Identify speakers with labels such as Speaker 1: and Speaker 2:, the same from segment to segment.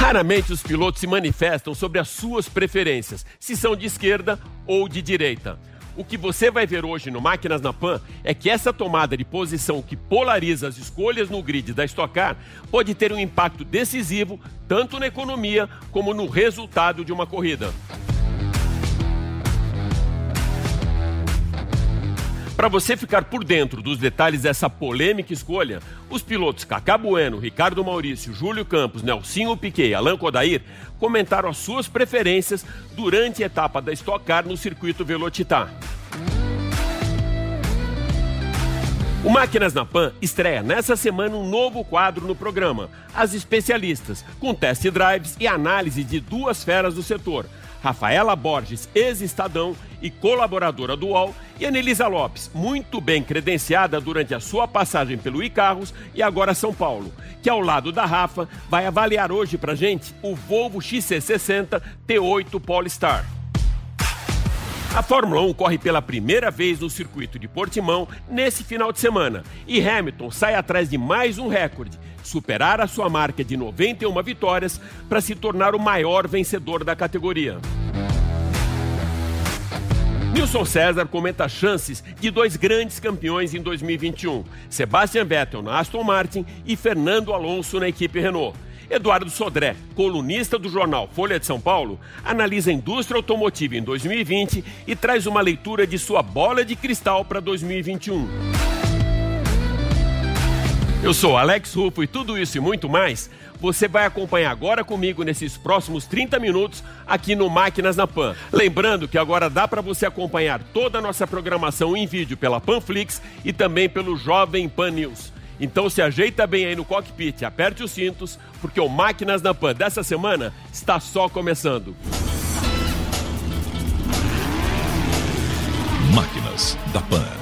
Speaker 1: Raramente os pilotos se manifestam sobre as suas preferências, se são de esquerda ou de direita. O que você vai ver hoje no Máquinas na Pan é que essa tomada de posição que polariza as escolhas no grid da Stock Car pode ter um impacto decisivo tanto na economia como no resultado de uma corrida. Para você ficar por dentro dos detalhes dessa polêmica escolha, os pilotos Cacá Bueno, Ricardo Maurício, Júlio Campos, Nelsinho Piquet e Alan Kodair comentaram as suas preferências durante a etapa da Stock Car no circuito Velocitar. O Máquinas na Pan estreia nessa semana um novo quadro no programa, As Especialistas, com test drives e análise de duas feras do setor, Rafaela Borges, ex-estadão e colaboradora do UOL, e Anelisa Lopes, muito bem credenciada durante a sua passagem pelo iCarros e agora São Paulo, que ao lado da Rafa vai avaliar hoje pra gente o Volvo XC60 T8 Polestar. A Fórmula 1 corre pela primeira vez no circuito de Portimão nesse final de semana e Hamilton sai atrás de mais um recorde, superar a sua marca de 91 vitórias para se tornar o maior vencedor da categoria. Nilson César comenta chances de dois grandes campeões em 2021: Sebastian Vettel na Aston Martin e Fernando Alonso na equipe Renault. Eduardo Sodré, colunista do jornal Folha de São Paulo, analisa a indústria automotiva em 2020 e traz uma leitura de sua bola de cristal para 2021. Eu sou Alex Rufo e tudo isso e muito mais você vai acompanhar agora comigo nesses próximos 30 minutos aqui no Máquinas na Pan. Lembrando que agora dá para você acompanhar toda a nossa programação em vídeo pela Panflix e também pelo Jovem Pan News. Então se ajeita bem aí no cockpit, aperte os cintos, porque o Máquinas na Pan dessa semana está só começando.
Speaker 2: Máquinas da Pan.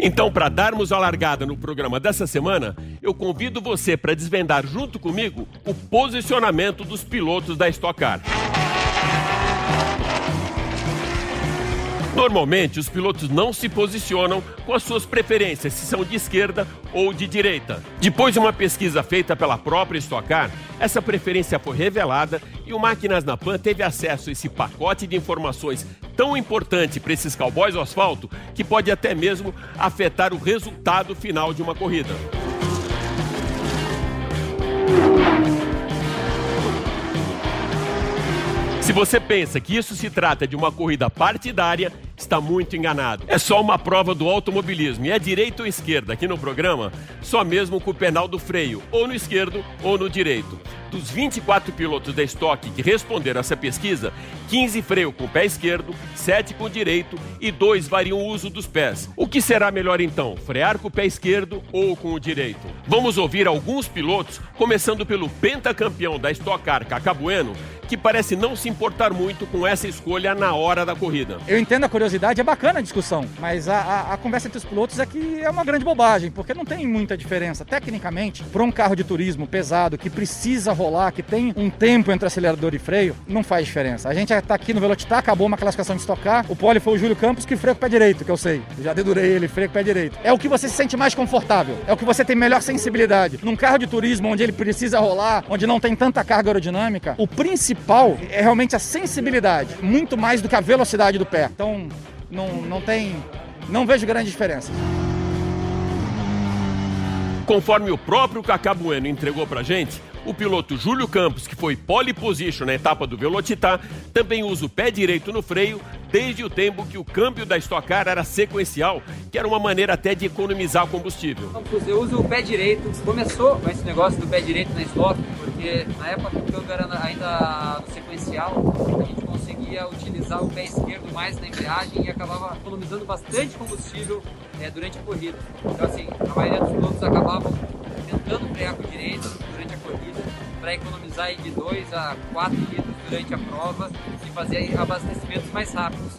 Speaker 1: Então, para darmos a largada no programa dessa semana, eu convido você para desvendar junto comigo o posicionamento dos pilotos da Stock Car. Normalmente, os pilotos não se posicionam com as suas preferências, se são de esquerda ou de direita. Depois de uma pesquisa feita pela própria Stock Car, essa preferência foi revelada e o Máquinas na Pan teve acesso a esse pacote de informações tão importante para esses cowboys do asfalto que pode até mesmo afetar o resultado final de uma corrida. Você pensa que isso se trata de uma corrida partidária, está muito enganado. É só uma prova do automobilismo e é direita ou esquerda aqui no programa, só mesmo com o penal do freio, ou no esquerdo ou no direito. Dos 24 pilotos da Stock que responderam essa pesquisa, 15 freiam com o pé esquerdo, 7 com o direito e 2 variam o uso dos pés. O que será melhor então, frear com o pé esquerdo ou com o direito? Vamos ouvir alguns pilotos, começando pelo pentacampeão da Stock Car, Cacá Bueno, que parece não se importar muito com essa escolha na hora da corrida.
Speaker 3: Eu entendo a curiosidade, é bacana a discussão, mas a, a, a conversa entre os pilotos é que é uma grande bobagem, porque não tem muita diferença. Tecnicamente, para um carro de turismo pesado que precisa rolar, que tem um tempo entre acelerador e freio, não faz diferença. A gente está aqui no Velocitar, acabou uma classificação de estocar, o pole foi o Júlio Campos que freia com o pé direito, que eu sei. Eu já dedurei ele, freia com o pé direito. É o que você se sente mais confortável, é o que você tem melhor sensibilidade. Num carro de turismo onde ele precisa rolar, onde não tem tanta carga aerodinâmica, o principal principal é realmente a sensibilidade, muito mais do que a velocidade do pé. Então, não, não tem. Não vejo grande diferença.
Speaker 1: Conforme o próprio Cacá Bueno entregou pra gente, o piloto Júlio Campos, que foi pole position na etapa do Velocitar, também usa o pé direito no freio desde o tempo que o câmbio da Stock Car era sequencial, que era uma maneira até de economizar combustível.
Speaker 4: Eu uso o pé direito. Começou com esse negócio do pé direito na Stock, porque na época que o câmbio era ainda sequencial, a gente conseguia utilizar o pé esquerdo mais na embreagem e acabava economizando bastante combustível é, durante a corrida. Então, assim, a maioria dos pilotos acabavam tentando frear com o direito corrida para economizar de 2 a 4 litros durante a prova e fazer abastecimentos mais rápidos.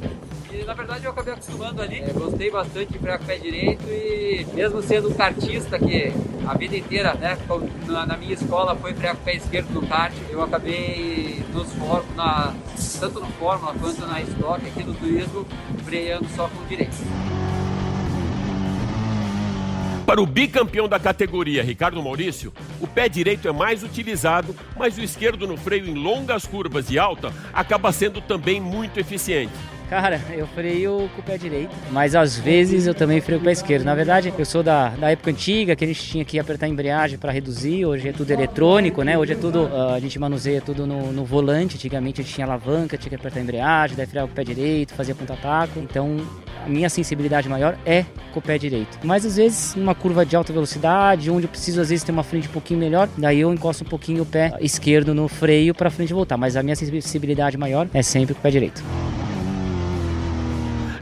Speaker 4: E na verdade eu acabei acostumando ali, é, gostei bastante de frear com o pé direito e mesmo sendo um kartista que a vida inteira, né, na, minha escola foi frear com o pé esquerdo no kart, eu acabei nos na, tanto no Fórmula quanto na Stock aqui no turismo, freando só com o direito.
Speaker 1: Para o bicampeão da categoria, Ricardo Maurício, o pé direito é mais utilizado, mas o esquerdo no freio em longas curvas e alta acaba sendo também muito eficiente.
Speaker 5: Cara, eu freio com o pé direito, mas às vezes eu também freio com o pé esquerdo. Na verdade, eu sou da, da época antiga que a gente tinha que apertar a embreagem para reduzir. Hoje é tudo eletrônico, né? Hoje é tudo, uh, a gente manuseia tudo no, no, volante. Antigamente a gente tinha alavanca, tinha que apertar a embreagem, daí frear com o pé direito, fazia ponta-taco. Então, a minha sensibilidade maior é com o pé direito. Mas às vezes, numa curva de alta velocidade, onde eu preciso às vezes ter uma frente um pouquinho melhor, daí eu encosto um pouquinho o pé esquerdo no freio para frente voltar. Mas a minha sensibilidade maior é sempre com o pé direito.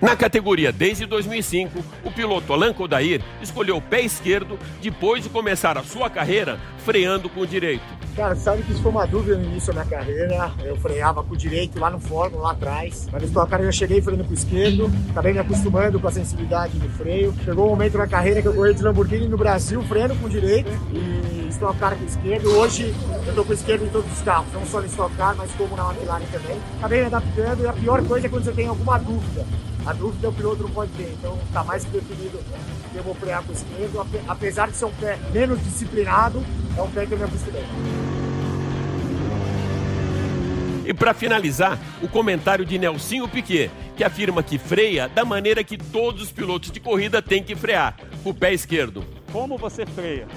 Speaker 1: Na categoria desde 2005, o piloto Alan Kodair escolheu o pé esquerdo depois de começar a sua carreira freando com o direito.
Speaker 6: Cara, sabe que isso foi uma dúvida no início da minha carreira. Eu freava com o direito lá no Fórmula, lá atrás. Mas no carreira eu cheguei freando com o esquerdo, acabei me acostumando com a sensibilidade do freio. Chegou um momento na carreira que eu corri de Lamborghini no Brasil freando com o direito e estou cara com o esquerdo. Hoje eu estou com o esquerdo em todos os carros, não só no Stock Car, mas como na McLaren também. Acabei me adaptando e a pior coisa é quando você tem alguma dúvida. A dúvida o piloto não pode ter, então está mais que definido que eu vou frear com o esquerdo, apesar de ser um pé menos disciplinado, é um pé que eu me acostumei.
Speaker 1: E para finalizar, o comentário de Nelsinho Piquet, que afirma que freia da maneira que todos os pilotos de corrida têm que frear, com o pé esquerdo.
Speaker 7: Como você freia?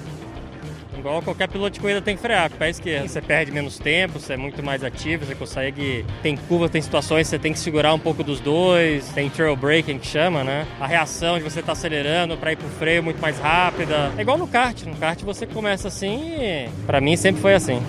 Speaker 7: Igual qualquer piloto de corrida tem que frear com o pé esquerdo. Você perde menos tempo, você é muito mais ativo, você consegue. Tem curvas, tem situações que você tem que segurar um pouco dos dois, tem trail braking que chama, né? A reação de você estar tá acelerando para ir pro freio muito mais rápida. É igual no kart. No kart você começa assim e. Pra mim sempre foi assim.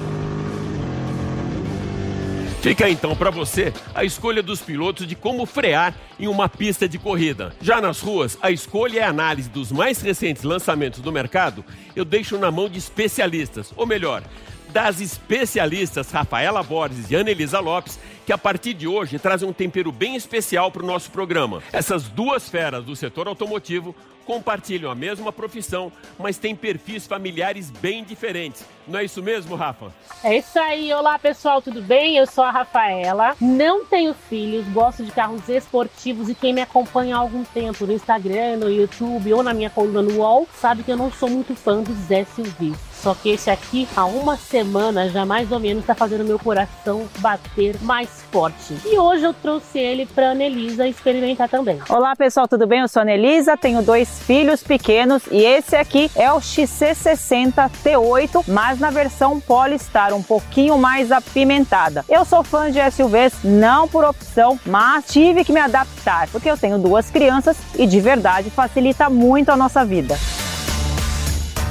Speaker 1: Fica então para você a escolha dos pilotos de como frear em uma pista de corrida. Já nas ruas, a escolha e a análise dos mais recentes lançamentos do mercado eu deixo na mão de especialistas, ou melhor, das especialistas Rafaela Borges e Ana Elisa Lopes, que a partir de hoje trazem um tempero bem especial para o nosso programa. Essas duas feras do setor automotivo compartilham a mesma profissão, mas têm perfis familiares bem diferentes. Não é isso mesmo, Rafa?
Speaker 8: É isso aí. Olá, pessoal, tudo bem? Eu sou a Rafaela. Não tenho filhos, gosto de carros esportivos e quem me acompanha há algum tempo no Instagram, no YouTube ou na minha coluna no UOL sabe que eu não sou muito fã dos SUVs. Só que esse aqui, há uma semana, já mais ou menos, está fazendo meu coração bater mais forte. E hoje eu trouxe ele para Anelisa experimentar também.
Speaker 9: Olá pessoal, tudo bem? Eu sou a Anelisa, tenho dois filhos pequenos e esse aqui é o XC60 T8, mas na versão Polestar, um pouquinho mais apimentada. Eu sou fã de SUVs, não por opção, mas tive que me adaptar, porque eu tenho duas crianças e de verdade facilita muito a nossa vida.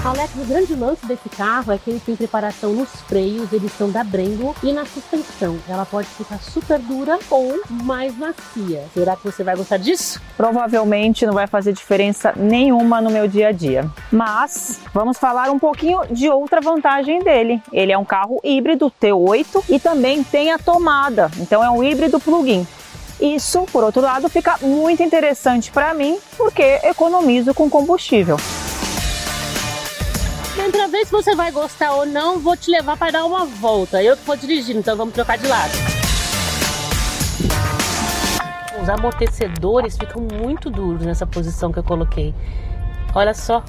Speaker 8: Alex, o grande lance desse carro é que ele tem preparação nos freios, eles são da Brembo, e na suspensão. Ela pode ficar super dura ou mais macia. Será que você vai gostar disso?
Speaker 9: Provavelmente não vai fazer diferença nenhuma no meu dia a dia. Mas vamos falar um pouquinho de outra vantagem dele. Ele é um carro híbrido T8 e também tem a tomada, então é um híbrido plug-in. Isso, por outro lado, fica muito interessante para mim porque economizo com combustível.
Speaker 8: Pra ver se você vai gostar ou não, vou te levar para dar uma volta. Eu que vou dirigindo, então vamos trocar de lado. Os amortecedores ficam muito duros nessa posição que eu coloquei. Olha só,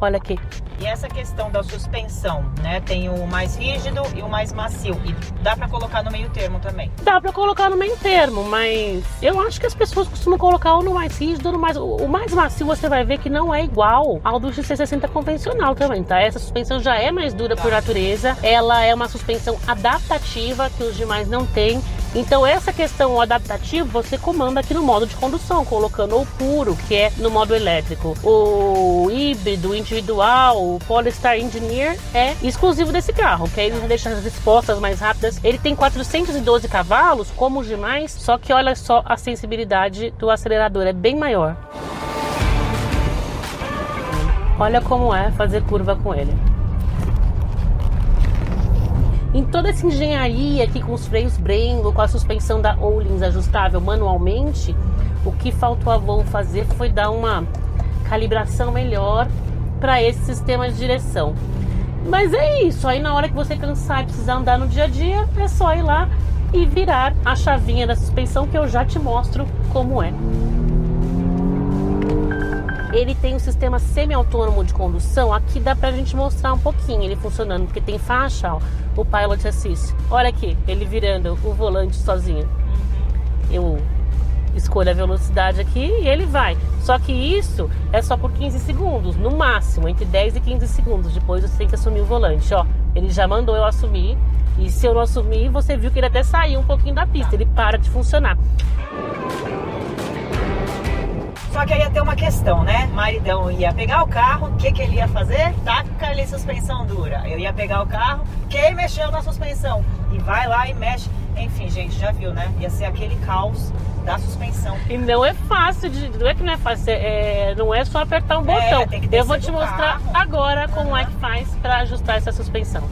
Speaker 8: olha aqui.
Speaker 9: E essa questão da suspensão, né? Tem o mais rígido e o mais macio. E dá para colocar no meio termo também?
Speaker 8: Dá para colocar no meio termo, mas eu acho que as pessoas costumam colocar ou no mais rígido ou no mais. O mais macio você vai ver que não é igual ao do XC60 convencional também, tá? Essa suspensão já é mais dura tá. por natureza. Ela é uma suspensão adaptativa que os demais não têm Então essa questão adaptativa você comanda aqui no modo de condução, colocando o puro, que é no modo elétrico. O híbrido, individual, o Polestar Engineer é exclusivo desse carro, que aí ele deixa as respostas mais rápidas. Ele tem 412 cavalos, como os demais, só que olha só a sensibilidade do acelerador, é bem maior. Olha como é fazer curva com ele. Em toda essa engenharia aqui com os freios Brembo, com a suspensão da Ohlins ajustável manualmente, o que faltou a Volvo fazer foi dar uma calibração melhor para esse sistema de direção. Mas é isso, aí na hora que você cansar e precisar andar no dia a dia, é só ir lá e virar a chavinha da suspensão que eu já te mostro como é. Ele tem um sistema semi-autônomo de condução. Aqui dá pra gente mostrar um pouquinho ele funcionando, porque tem faixa, ó, o Pilot Assist. Olha aqui, ele virando o volante sozinho. Eu escolho a velocidade aqui e ele vai. Só que isso é só por 15 segundos, no máximo, entre 10 e 15 segundos. Depois você tem que assumir o volante, ó. Ele já mandou eu assumir. E se eu não assumir, você viu que ele até saiu um pouquinho da pista, ele para de funcionar.
Speaker 9: Só que aí ia ter uma questão, né? Maridão ia pegar o carro, o que, que ele ia fazer? Taca ali suspensão dura. Eu ia pegar o carro, quem mexeu na suspensão? E vai lá e mexe. Enfim, gente, já viu, né? Ia ser aquele caos da suspensão.
Speaker 8: E não é fácil, de, não é que não é fácil, é, não é só apertar um botão.
Speaker 9: É, tem que
Speaker 8: Eu vou te mostrar
Speaker 9: carro.
Speaker 8: agora como é que faz para ajustar essa suspensão.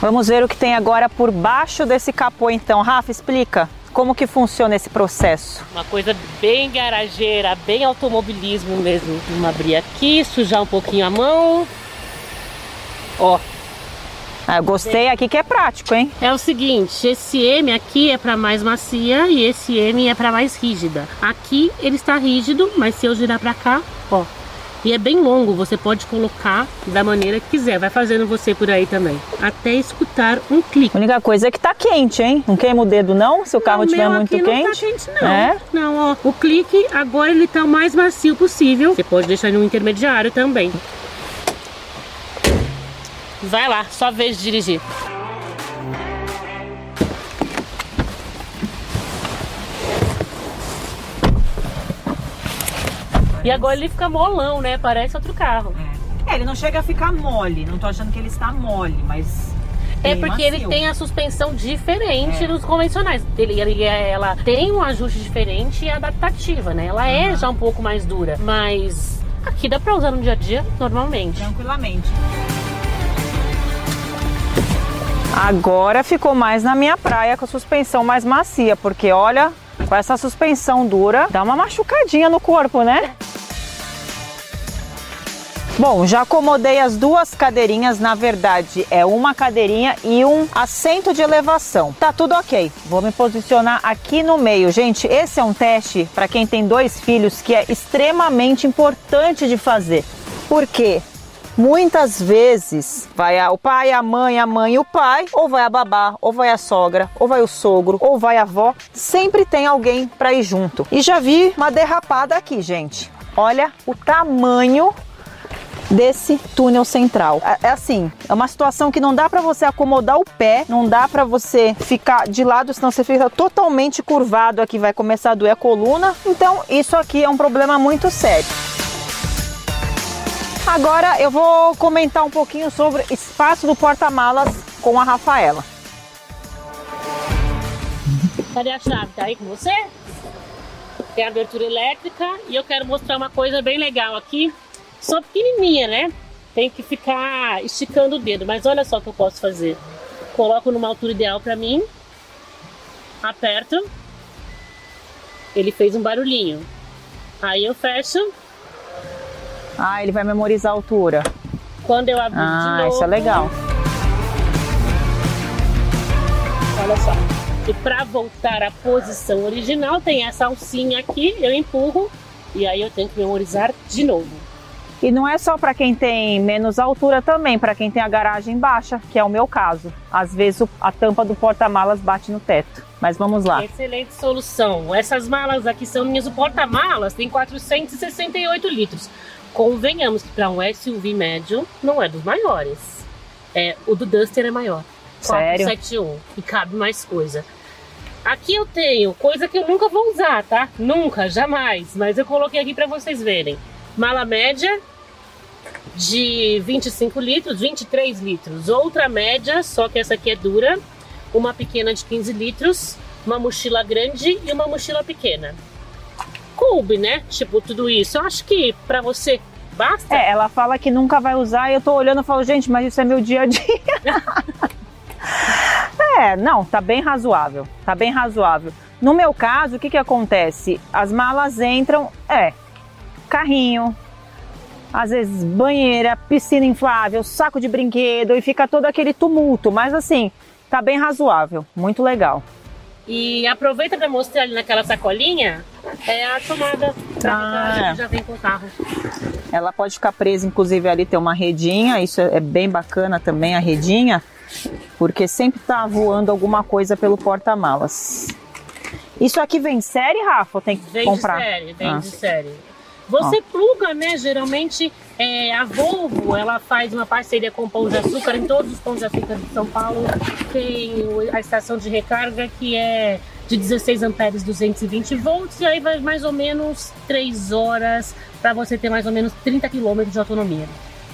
Speaker 9: Vamos ver o que tem agora por baixo desse capô então. Rafa, explica como que funciona esse processo.
Speaker 8: Uma coisa bem garageira, bem automobilismo mesmo. Vamos abrir aqui, sujar um pouquinho a mão. Ó,
Speaker 9: Ah, eu gostei aqui que é prático, hein?
Speaker 8: É o seguinte, esse M aqui é para mais macia e esse M é para mais rígida. Aqui ele está rígido, mas se eu girar para cá, ó, e é bem longo, você pode colocar da maneira que quiser. Vai fazendo você por aí também, até escutar um clique.
Speaker 9: A única coisa é que tá quente, hein? Não queima o dedo não, se o carro estiver muito quente.
Speaker 8: Não tá quente não.
Speaker 9: É?
Speaker 8: Não, ó, o clique agora ele tá o mais macio possível. Você pode deixar no intermediário também. Vai lá, só vez de dirigir. E agora ele fica molão, né? Parece outro carro.
Speaker 9: É, ele não chega a ficar mole, não tô achando que ele está mole, mas.
Speaker 8: É porque ele
Speaker 9: macio.
Speaker 8: tem a suspensão diferente dos convencionais. Ele, ele- ela tem um ajuste diferente e adaptativa, né? Ela é já um pouco mais dura, mas aqui dá pra usar no dia a dia normalmente.
Speaker 9: Tranquilamente. Agora ficou mais na minha praia com a suspensão mais macia, porque olha, com essa suspensão dura, dá uma machucadinha no corpo, né? Bom, já acomodei as duas cadeirinhas, na verdade é uma cadeirinha e um assento de elevação. Tá tudo ok. Vou me posicionar aqui no meio. Gente, esse é um teste para quem tem dois filhos que é extremamente importante de fazer. Por quê? Muitas vezes vai o pai, a mãe, a mãe e o pai, ou vai a babá, ou vai a sogra, ou vai o sogro, ou vai a avó. Sempre tem alguém para ir junto. E já vi uma derrapada aqui, gente. Olha o tamanho desse túnel central. É é assim, é uma situação que não dá para você acomodar o pé, não dá para você ficar de lado, senão você fica totalmente curvado aqui, vai começar a doer a coluna. Então, isso aqui é um problema muito sério. Agora eu vou comentar um pouquinho sobre espaço do porta-malas com a Rafaela.
Speaker 8: Cadê a chave? Tá aí com você? Tem abertura elétrica e eu quero mostrar uma coisa bem legal aqui. Só pequenininha, né? Tem que ficar esticando o dedo, mas olha só o que eu posso fazer. Coloco numa altura ideal pra mim, aperto, ele fez um barulhinho. Aí eu fecho,
Speaker 9: Ah, ele vai memorizar a altura.
Speaker 8: quando eu de
Speaker 9: Ah,
Speaker 8: novo.
Speaker 9: isso é legal.
Speaker 8: Olha só. E para voltar à posição original, tem essa alcinha aqui, eu empurro e aí eu tenho que memorizar de novo.
Speaker 9: E não é só para quem tem menos altura também, para quem tem a garagem baixa, que é o meu caso. Às vezes a tampa do porta-malas bate no teto. Mas vamos lá.
Speaker 8: Excelente solução. Essas malas aqui são minhas. O porta-malas tem 468 litros. Convenhamos que para um SUV médio não é dos maiores. É, o do Duster é maior.
Speaker 9: Sério?
Speaker 8: 471 e cabe mais coisa. Aqui eu tenho coisa que eu nunca vou usar, tá? Nunca, jamais. Mas eu coloquei aqui para vocês verem. Mala média de 25 litros, 23 litros. Outra média, só que essa aqui é dura. Uma pequena de 15 litros. Uma mochila grande e uma mochila pequena. Coube, né? Tipo, tudo isso. Eu acho que para você basta.
Speaker 9: É, ela fala que nunca vai usar e eu tô olhando e falo, gente, mas isso é meu dia a dia. é, não, tá bem razoável. Tá bem razoável. No meu caso, o que que acontece? As malas entram, é, carrinho, às vezes banheira, piscina inflável, saco de brinquedo e fica todo aquele tumulto, mas assim, tá bem razoável, muito legal.
Speaker 8: E aproveita para mostrar ali naquela sacolinha é a tomada da
Speaker 9: Ah,
Speaker 8: ah,
Speaker 9: é.
Speaker 8: já vem com o carro.
Speaker 9: Ela pode ficar presa, inclusive ali tem uma redinha, isso é bem bacana também a redinha, porque sempre tá voando alguma coisa pelo porta-malas. Isso aqui vem série, Rafa? Tem que
Speaker 8: Vem
Speaker 9: comprar?
Speaker 8: de série, vem
Speaker 9: Ah.
Speaker 8: de série. Você pluga, né? Geralmente é, a Volvo ela faz uma parceria com o Pão de Açúcar em todos os pães de açúcar de São Paulo. Tem a estação de recarga que é de 16 amperes 220 volts e aí vai mais ou menos 3 horas para você ter mais ou menos 30 quilômetros de autonomia.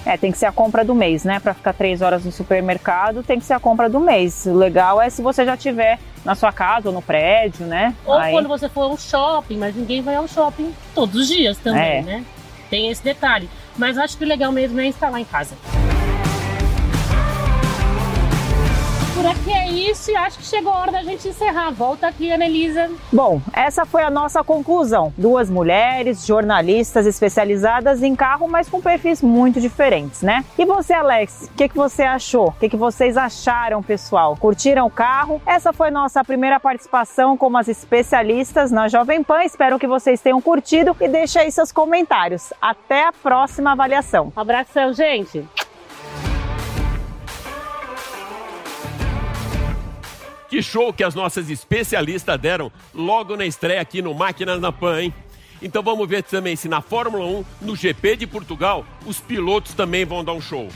Speaker 9: É, tem que ser a compra do mês, né? Para ficar três horas no supermercado, tem que ser a compra do mês. O legal é se você já tiver na sua casa ou no prédio, né?
Speaker 8: Ou
Speaker 9: Aí-
Speaker 8: quando você for ao shopping, mas ninguém vai ao shopping todos os dias também,
Speaker 9: É.
Speaker 8: né? Tem esse detalhe. Mas acho que o legal mesmo é instalar em casa. Por aqui é isso e acho que chegou a hora da gente encerrar. Volta aqui, Anelisa.
Speaker 9: Bom, essa foi a nossa conclusão. Duas mulheres, jornalistas especializadas em carro, mas com perfis muito diferentes, né? E você, Alex, o que, que você achou? O que, que vocês acharam, pessoal? Curtiram o carro? Essa foi nossa primeira participação como as especialistas na Jovem Pan. Espero que vocês tenham curtido e deixe aí seus comentários. Até a próxima avaliação.
Speaker 8: Um abração, gente.
Speaker 1: Que show que as nossas especialistas deram logo na estreia aqui no Máquinas na Pan, hein? Então vamos ver também se na Fórmula 1, no GP de Portugal, os pilotos também vão dar um show.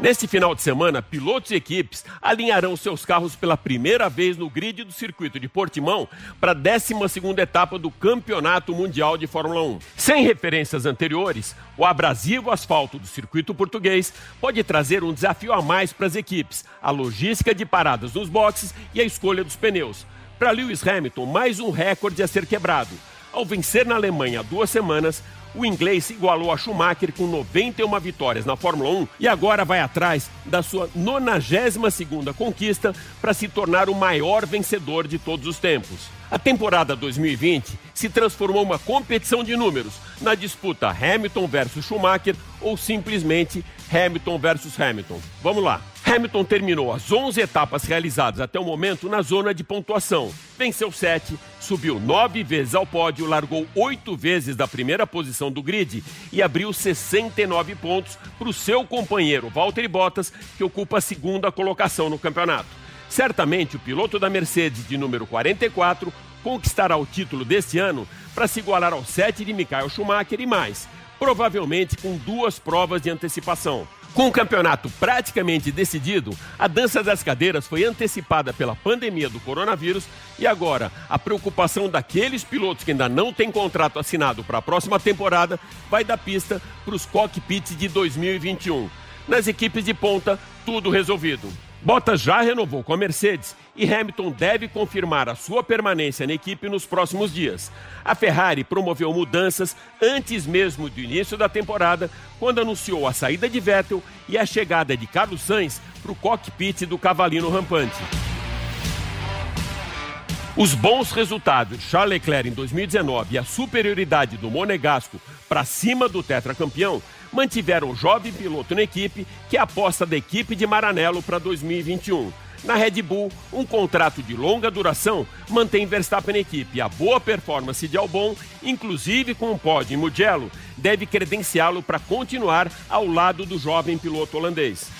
Speaker 1: Neste final de semana, pilotos e equipes alinharão seus carros pela primeira vez no grid do circuito de Portimão para a 12ª etapa do Campeonato Mundial de Fórmula 1. Sem referências anteriores, o abrasivo asfalto do circuito português pode trazer um desafio a mais para as equipes, a logística de paradas nos boxes e a escolha dos pneus. Para Lewis Hamilton, mais um recorde a ser quebrado. Ao vencer na Alemanha há duas semanas, o inglês igualou a Schumacher com 91 vitórias na Fórmula 1 e agora vai atrás da sua 92ª conquista para se tornar o maior vencedor de todos os tempos. A temporada 2020 se transformou uma competição de números na disputa Hamilton versus Schumacher ou simplesmente Hamilton versus Hamilton. Vamos lá. Hamilton terminou as 11 etapas realizadas até o momento na zona de pontuação. Venceu 7, subiu 9 vezes ao pódio, largou 8 vezes da primeira posição do grid e abriu 69 pontos para o seu companheiro Valtteri Bottas, que ocupa a segunda colocação no campeonato. Certamente o piloto da Mercedes de número 44 conquistará o título deste ano para se igualar ao 7 de Michael Schumacher e mais, provavelmente com duas provas de antecipação. Com o campeonato praticamente decidido, a dança das cadeiras foi antecipada pela pandemia do coronavírus e agora a preocupação daqueles pilotos que ainda não têm contrato assinado para a próxima temporada vai dar pista para os cockpits de 2021. Nas equipes de ponta, tudo resolvido. Bottas já renovou com a Mercedes e Hamilton deve confirmar a sua permanência na equipe nos próximos dias. A Ferrari promoveu mudanças antes mesmo do início da temporada, quando anunciou a saída de Vettel e a chegada de Carlos Sainz para o cockpit do Cavalino Rampante. Os bons resultados de Charles Leclerc em 2019 e a superioridade do Monegasco para cima do tetracampeão mantiveram o jovem piloto na equipe, que é a aposta da equipe de Maranello para 2021. Na Red Bull, um contrato de longa duração mantém Verstappen na equipe. A boa performance de Albon, inclusive com o pódio em Mugello, deve credenciá-lo para continuar ao lado do jovem piloto holandês.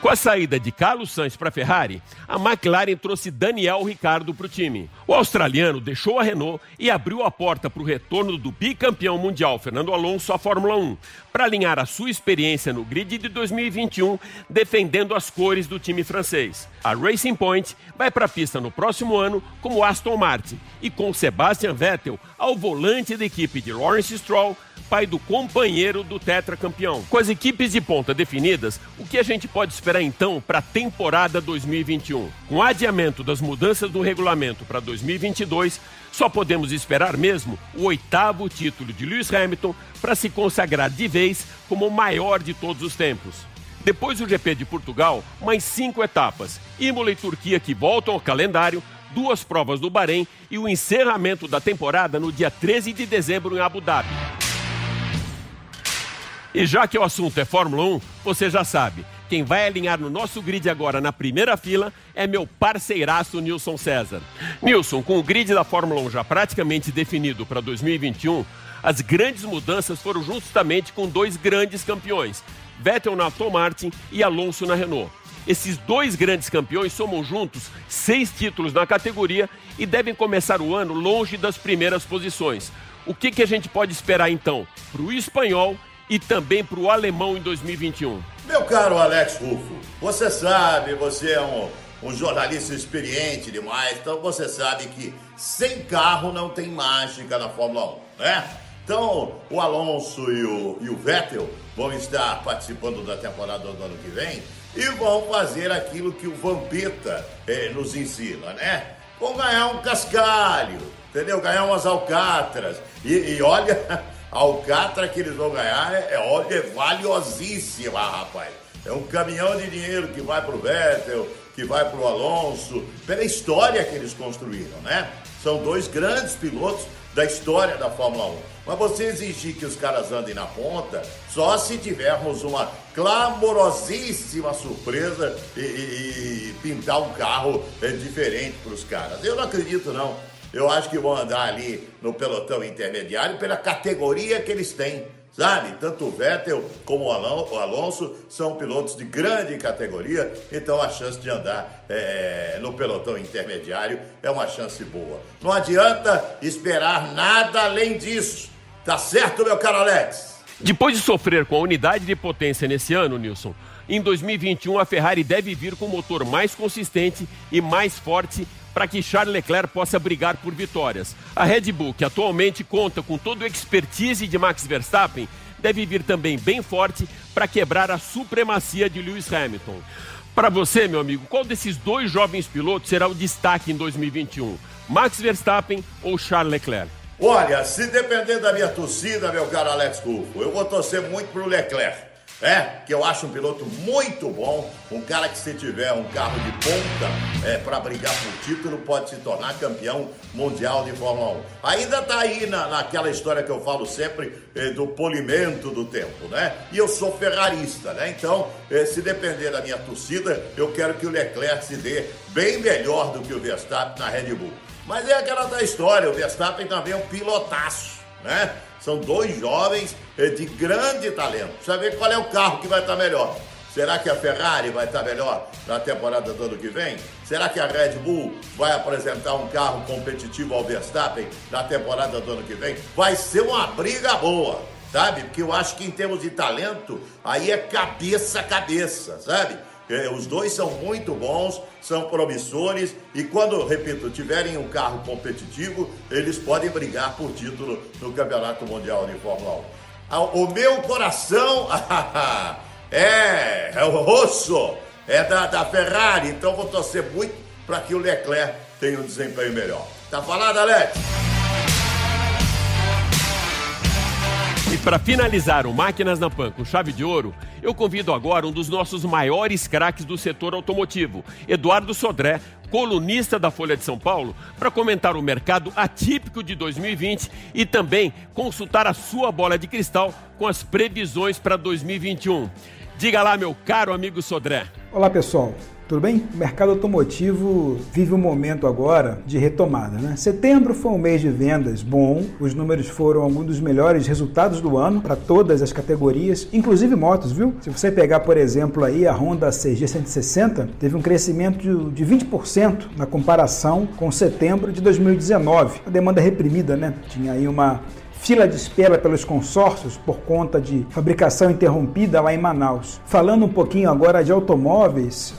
Speaker 1: Com a saída de Carlos Sainz para a Ferrari, a McLaren trouxe Daniel Ricciardo para o time. O australiano deixou a Renault e abriu a porta para o retorno do bicampeão mundial Fernando Alonso à Fórmula 1, para alinhar a sua experiência no grid de 2021, defendendo as cores do time francês. A Racing Point vai para a pista no próximo ano como Aston Martin e com Sebastian Vettel ao volante da equipe de Lawrence Stroll pai do companheiro do tetracampeão. Com as equipes de ponta definidas, o que a gente pode esperar então para a temporada 2021? Com o adiamento das mudanças do regulamento para 2022, só podemos esperar mesmo o oitavo título de Lewis Hamilton para se consagrar de vez como o maior de todos os tempos. Depois do GP de Portugal, mais cinco etapas: Imola e Turquia que voltam ao calendário, duas provas do Bahrein e o encerramento da temporada no dia 13 de dezembro em Abu Dhabi. E já que o assunto é Fórmula 1, você já sabe. Quem vai alinhar no nosso grid agora na primeira fila é meu parceiraço Nilson César. Nilson, com o grid da Fórmula 1 já praticamente definido para 2021, as grandes mudanças foram justamente com dois grandes campeões, Vettel na Aston Martin e Alonso na Renault. Esses dois grandes campeões somam juntos seis títulos na categoria e devem começar o ano longe das primeiras posições. O que, que a gente pode esperar então para o espanhol e também para o alemão em 2021?
Speaker 10: Meu caro Alex Rufo, você sabe, você é um, um jornalista experiente demais, então você sabe que sem carro não tem mágica na Fórmula 1, né? Então, o Alonso e o, e o Vettel vão estar participando da temporada do ano que vem e vão fazer aquilo que o Vampeta eh, nos ensina, né? Vão ganhar um cascalho, entendeu? Ganhar umas alcatras. E, e olha, a alcatra que eles vão ganhar é, é, é valiosíssima, rapaz. É um caminhão de dinheiro que vai pro Vettel, que vai pro Alonso, pela história que eles construíram, né? São dois grandes pilotos da história da Fórmula 1. Mas você exigir que os caras andem na ponta, só se tivermos uma clamorosíssima surpresa e, e, e pintar um carro é, diferente para os caras. Eu não acredito, não. Eu acho que vão andar ali no pelotão intermediário pela categoria que eles têm. Sabe? Tanto o Vettel como o Alonso são pilotos de grande categoria, então a chance de andar é, no pelotão intermediário é uma chance boa. Não adianta esperar nada além disso. Tá certo, meu caro Alex?
Speaker 1: Depois de sofrer com a unidade de potência nesse ano, Nilson, em 2021 a Ferrari deve vir com um motor mais consistente e mais forte para que Charles Leclerc possa brigar por vitórias. A Red Bull, que atualmente conta com todo o expertise de Max Verstappen, deve vir também bem forte para quebrar a supremacia de Lewis Hamilton. Para você, meu amigo, qual desses dois jovens pilotos será o destaque em 2021? Max Verstappen ou Charles Leclerc?
Speaker 10: Olha, se depender da minha torcida, meu caro Alex Rufo, eu vou torcer muito para o Leclerc. É, que eu acho um piloto muito bom, um cara que se tiver um carro de ponta é, para brigar por título pode se tornar campeão mundial de Fórmula 1. Ainda tá aí na, naquela história que eu falo sempre é, do polimento do tempo, né? E eu sou ferrarista, né? Então, é, se depender da minha torcida, eu quero que o Leclerc se dê bem melhor do que o Verstappen na Red Bull. Mas é aquela da história, o Verstappen também é um pilotaço, né? São dois jovens eh, de grande talento. Precisa ver qual é o carro que vai estar melhor. Será que a Ferrari vai estar melhor na temporada do ano que vem? Será que a Red Bull vai apresentar um carro competitivo ao Verstappen na temporada do ano que vem? Vai ser uma briga boa, sabe? Porque eu acho que em termos de talento, aí é cabeça a cabeça, sabe? É, os dois são muito bons, são promissores e quando, repito, tiverem um carro competitivo, eles podem brigar por título no Campeonato Mundial de Fórmula 1. Ah, o meu coração é, é o rosso, é da, da Ferrari, então vou torcer muito para que o Leclerc tenha um desempenho melhor. Tá falado, Alex?
Speaker 1: E para finalizar o Máquinas na Pan com chave de ouro, eu convido agora um dos nossos maiores craques do setor automotivo, Eduardo Sodré, colunista da Folha de São Paulo, para comentar o mercado atípico de 2020 e também consultar a sua bola de cristal com as previsões para 2021. Diga lá, meu caro amigo Sodré.
Speaker 11: Olá, pessoal. Tudo bem? O mercado automotivo vive um momento agora de retomada, né? Setembro foi um mês de vendas bom, os números foram alguns dos melhores resultados do ano para todas as categorias, inclusive motos, viu? Se você pegar, por exemplo, aí a Honda CG 160, teve um crescimento de 20% na comparação com setembro de 2019. A demanda reprimida, né? Tinha aí uma fila de espera pelos consórcios por conta de fabricação interrompida lá em Manaus. Falando um pouquinho agora de automóveis,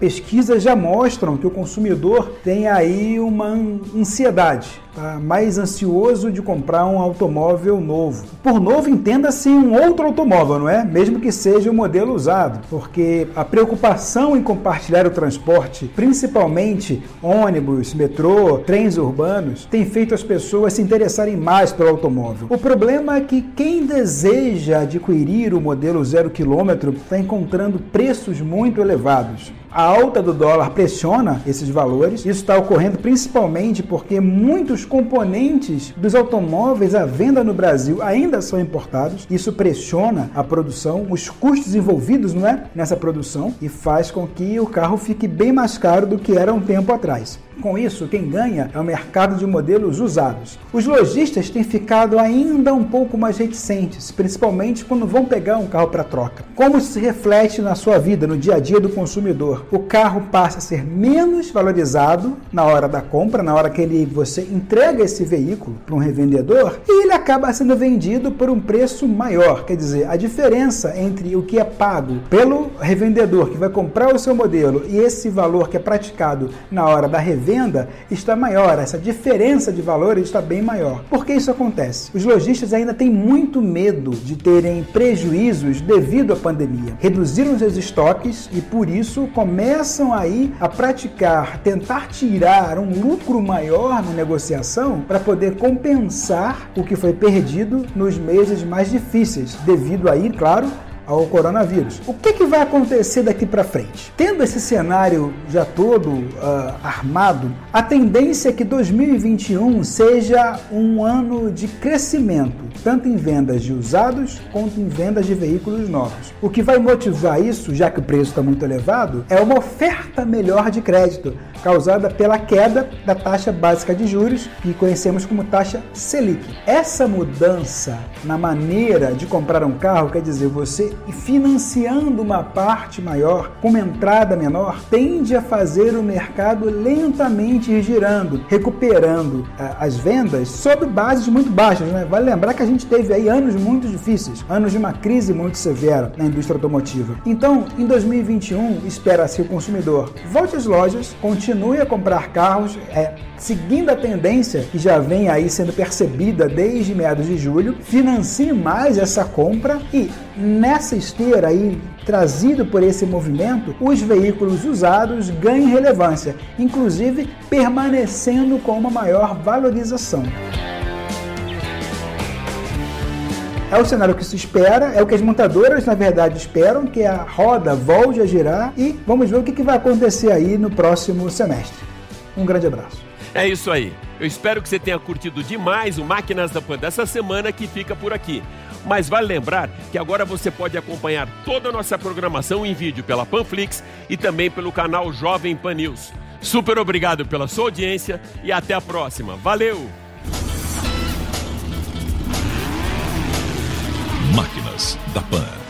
Speaker 11: pesquisas já mostram que o consumidor tem aí uma ansiedade Tá mais ansioso de comprar um automóvel novo. Por novo, entenda-se um outro automóvel, não é? Mesmo que seja um modelo usado, porque a preocupação em compartilhar o transporte, principalmente ônibus, metrô, trens urbanos, tem feito as pessoas se interessarem mais pelo automóvel. O problema é que quem deseja adquirir o modelo zero quilômetro está encontrando preços muito elevados. A alta do dólar pressiona esses valores. Isso está ocorrendo principalmente porque muitos componentes dos automóveis à venda no Brasil ainda são importados. Isso pressiona a produção, os custos envolvidos não é, nessa produção e faz com que o carro fique bem mais caro do que era um tempo atrás. Com isso, quem ganha é o mercado de modelos usados. Os lojistas têm ficado ainda um pouco mais reticentes, principalmente quando vão pegar um carro para troca. Como isso se reflete na sua vida, no dia a dia do consumidor? O carro passa a ser menos valorizado na hora da compra, na hora que ele, você entrega esse veículo para um revendedor, e ele acaba sendo vendido por um preço maior. Quer dizer, a diferença entre o que é pago pelo revendedor que vai comprar o seu modelo e esse valor que é praticado na hora da revenda venda está maior, essa diferença de valores está bem maior. Por que isso acontece? Os lojistas ainda têm muito medo de terem prejuízos devido à pandemia. Reduziram seus estoques e por isso começam aí a praticar, tentar tirar um lucro maior na negociação para poder compensar o que foi perdido nos meses mais difíceis, devido aí, claro, ao coronavírus. O que, que vai acontecer daqui para frente? Tendo esse cenário já todo uh, armado, a tendência é que 2021 seja um ano de crescimento, tanto em vendas de usados quanto em vendas de veículos novos. O que vai motivar isso, já que o preço está muito elevado, é uma oferta melhor de crédito, causada pela queda da taxa básica de juros, que conhecemos como taxa Selic. Essa mudança na maneira de comprar um carro, quer dizer, você e financiando uma parte maior, com uma entrada menor, tende a fazer o mercado lentamente ir girando, recuperando as vendas sob bases muito baixas. Né? Vale lembrar que a gente teve aí anos muito difíceis, anos de uma crise muito severa na indústria automotiva. Então, em 2021, espera-se o consumidor volte às lojas, continue a comprar carros, é, seguindo a tendência que já vem aí sendo percebida desde meados de julho, financie mais essa compra e nessa esteira aí trazido por esse movimento, os veículos usados ganhem relevância, inclusive permanecendo com uma maior valorização. É o cenário que se espera, é o que as montadoras, na verdade, esperam, que a roda volte a girar e vamos ver o que vai acontecer aí no próximo semestre. Um grande abraço.
Speaker 1: É isso aí. Eu espero que você tenha curtido demais o Máquinas da Pan dessa semana que fica por aqui. Mas vale lembrar que agora você pode acompanhar toda a nossa programação em vídeo pela Panflix e também pelo canal Jovem Pan News. Super obrigado pela sua audiência e até a próxima. Valeu!
Speaker 2: Máquinas da Pan.